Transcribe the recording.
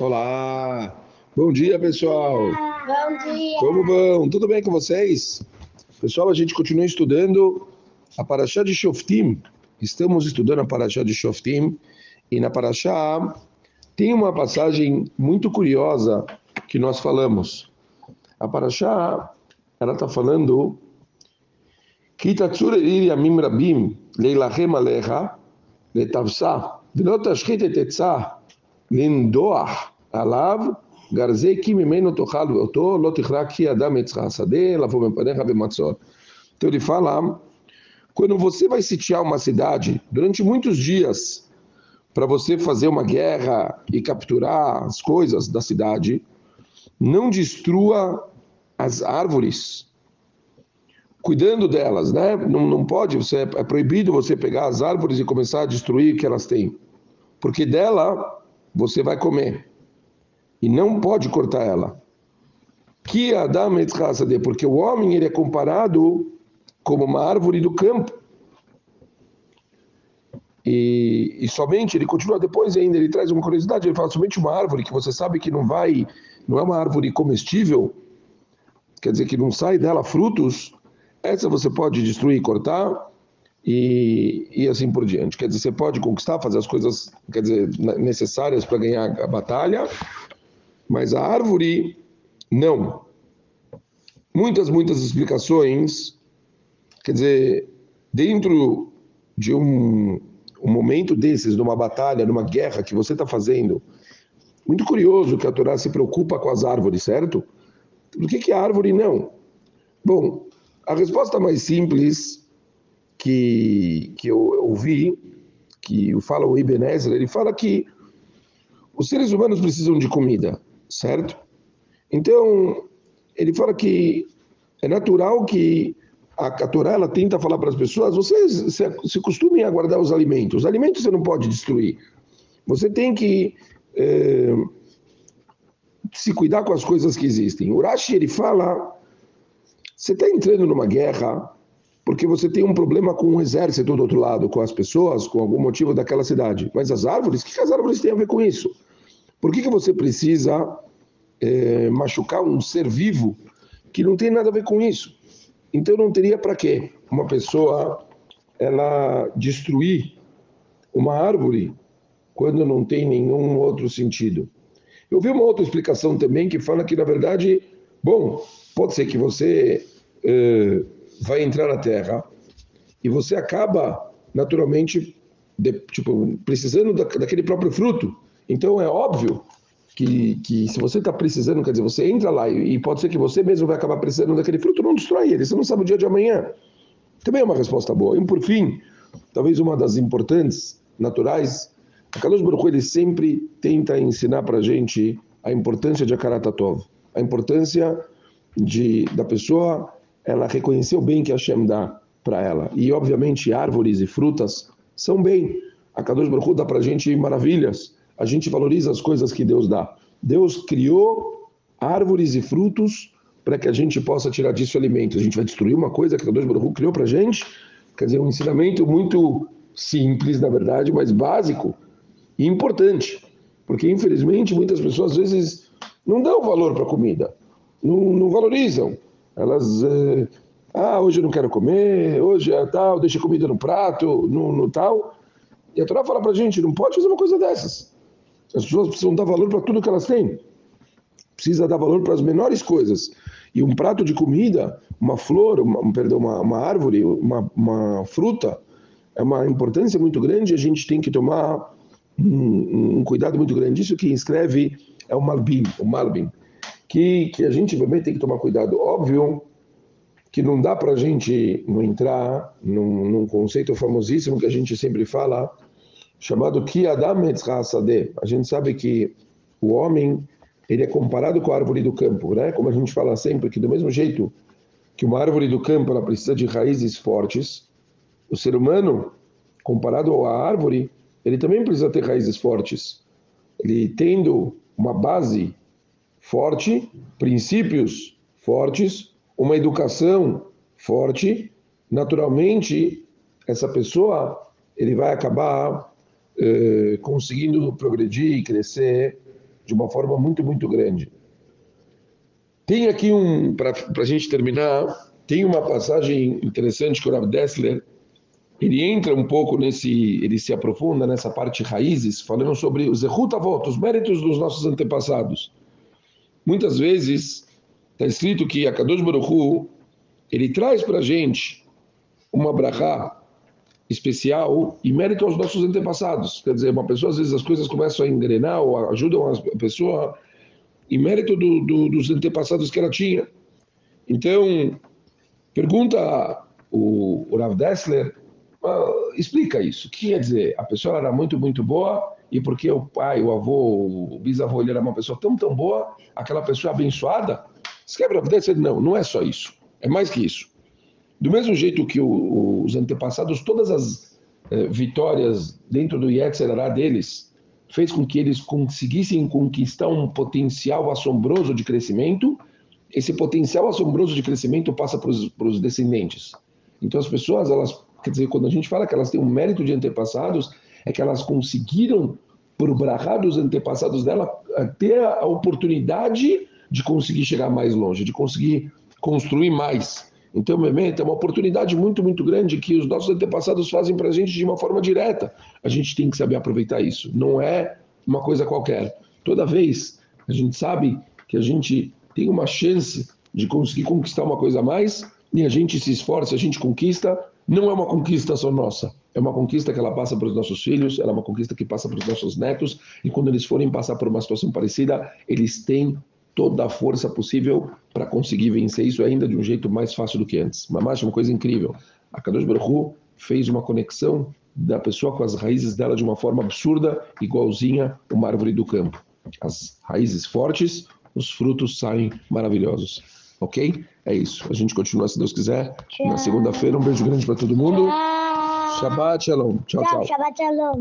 Olá! Bom dia, pessoal! Bom dia! Como vão? Tudo bem com vocês? Pessoal, a gente continua estudando a Paraxá de Shoftim. Estamos estudando a Paraxá de Shoftim. E na Paraxá tem uma passagem muito curiosa que nós falamos. A Paraxá, ela está falando... Amim rabim leilachem alecha letavsa velotashchit et לנדוח עליו, גרזי כי ממנו תאכל ואותו לא תכרע כי אדם עץ השדה, לבוא מפניך במצור. Então ele fala, quando você vai sitiar uma cidade, durante muitos dias, para você fazer uma guerra e capturar as coisas da cidade, não destrua as árvores, cuidando delas, né? Não, não pode, você, é proibido você pegar as árvores e começar a destruir o que elas têm porque dela você vai comer. E não pode cortar ela. Que Adam de porque o homem ele é comparado como uma árvore do campo. E, e, somente ele continua depois ainda ele traz uma curiosidade ele fala somente uma árvore que você sabe que não vai não é uma árvore comestível quer dizer que não sai dela frutos essa você pode destruir e cortar e, e assim por diante. Quer dizer, você pode conquistar, fazer as coisas quer dizer, necessárias para ganhar a batalha, mas a árvore, não. Muitas, muitas explicações, quer dizer, dentro de um, um momento desses, numa batalha, numa guerra que você está fazendo, muito curioso que a Torá se preocupa com as árvores, certo? Por que, que a árvore não? Bom, a resposta mais simples que, que eu ouvi, que fala o Ebenezer, ele fala que os seres humanos precisam de comida, certo? Então, ele fala que é natural que a, a Torá ela tenta falar para as pessoas: vocês se, se costumem a guardar os alimentos. Os alimentos você não pode destruir. Você tem que é, se cuidar com as coisas que existem. O Rashi ele fala: você está entrando numa guerra porque você tem um problema com o exército do outro lado, com as pessoas, com algum motivo daquela cidade. Mas as árvores, o que as árvores têm a ver com isso? Por que, que você precisa é, machucar um ser vivo que não tem nada a ver com isso? Então não teria para quê uma pessoa ela destruir uma árvore quando não tem nenhum outro sentido. Eu vi uma outra explicação também que fala que na verdade, bom, pode ser que você é, vai entrar na Terra e você acaba naturalmente de, tipo precisando da, daquele próprio fruto. Então é óbvio que, que se você está precisando, quer dizer, você entra lá e, e, pode ser que você mesmo vai acabar precisando daquele fruto, não destrói ele. Você não sabe o dia de amanhã. Também é uma resposta boa. E por fim, talvez uma das importantes, naturais, a Kadosh Baruch ele sempre tenta ensinar para a gente a importância de Akaratatov, a importância de da pessoa ela reconheceu bem que Hashem dá para ela. E, obviamente, árvores e frutas são bem. A Kadosh Baruch dá para a gente maravilhas. A gente valoriza as coisas que Deus dá. Deus criou árvores e frutos para que a gente possa tirar disso alimentos. A gente vai destruir uma coisa que Kadosh Baruch criou para a gente? Quer dizer, um ensinamento muito simples, na verdade, mas básico e importante. Porque, infelizmente, muitas pessoas, às vezes, não dão valor para a comida. Não, não valorizam. Elas, é, ah, hoje eu não quero comer, hoje é tal, deixa comida no prato, no, no tal. E a Torá fala para a gente, não pode fazer uma coisa dessas. As pessoas precisam dar valor para tudo que elas têm. Precisa dar valor para as menores coisas. E um prato de comida, uma flor, uma, perdão, uma, uma árvore, uma, uma fruta, é uma importância muito grande. A gente tem que tomar um, um cuidado muito grande. Isso que escreve é o Malbim, o Malbim que, que a gente também tem que tomar cuidado. Óbvio que não dá para a gente não entrar num, num, conceito famosíssimo que a gente sempre fala, chamado Ki Adam A gente sabe que o homem ele é comparado com a árvore do campo, né? Como a gente fala sempre, que do mesmo jeito que uma árvore do campo ela precisa de raízes fortes, o ser humano, comparado à árvore, ele também precisa ter raízes fortes. Ele tendo uma base forte, princípios fortes, uma educação forte, naturalmente essa pessoa ele vai acabar eh, conseguindo progredir e crescer de uma forma muito, muito grande. Tem aqui um, para a gente terminar, tem uma passagem interessante que o Rav Dessler, ele entra um pouco nesse, ele se aprofunda nessa parte raízes, falando sobre os Zehut os méritos dos nossos antepassados. Muitas vezes está escrito que a Kadosh Baruch Hu, ele traz para a gente uma brachá especial e mérito aos nossos antepassados. Quer dizer, uma pessoa, às vezes as coisas começam a engrenar ou ajudam a pessoa e mérito do, do, dos antepassados que ela tinha. Então, pergunta o, o Rav Dessler, uh, explica isso. O que quer dizer? A pessoa era muito, muito boa e porque o pai, o avô, o bisavô, ele era uma pessoa tão, tão boa, aquela pessoa abençoada? Escreve Rav Dessler, não, não é só isso. É mais que isso. Do mesmo jeito que o, os antepassados, todas as eh, vitórias dentro do Yetzirah deles fez com que eles conseguissem conquistar um potencial assombroso de crescimento, esse potencial assombroso de crescimento passa para os descendentes. Então as pessoas, elas, quer dizer, quando a gente fala que elas têm um mérito de antepassados, é que elas conseguiram, por brahar dos antepassados dela, ter a oportunidade de conseguir chegar mais longe, de conseguir construir mais. Então, Memento é uma oportunidade muito, muito grande que os nossos antepassados fazem para a gente de uma forma direta. A gente tem que saber aproveitar isso. Não é uma coisa qualquer. Toda vez a gente sabe que a gente tem uma chance de conseguir conquistar uma coisa a mais e a gente se esforça, a gente conquista. Não é uma conquista só nossa, é uma conquista que ela passa para os nossos filhos, ela é uma conquista que passa para os nossos netos, e quando eles forem passar por uma situação parecida, eles têm toda a força possível para conseguir vencer isso ainda de um jeito mais fácil do que antes. Mas uma coisa incrível. A Kadosh Baruch fez uma conexão da pessoa com as raízes dela de uma forma absurda, igualzinha uma árvore do campo. As raízes fortes, os frutos saem maravilhosos. Ok? É isso. A gente continua, se Deus quiser, tchau. na segunda-feira. Um beijo grande para todo mundo. Tchau. Shabbat Shalom. Tchau, tchau. Shabbat Shalom.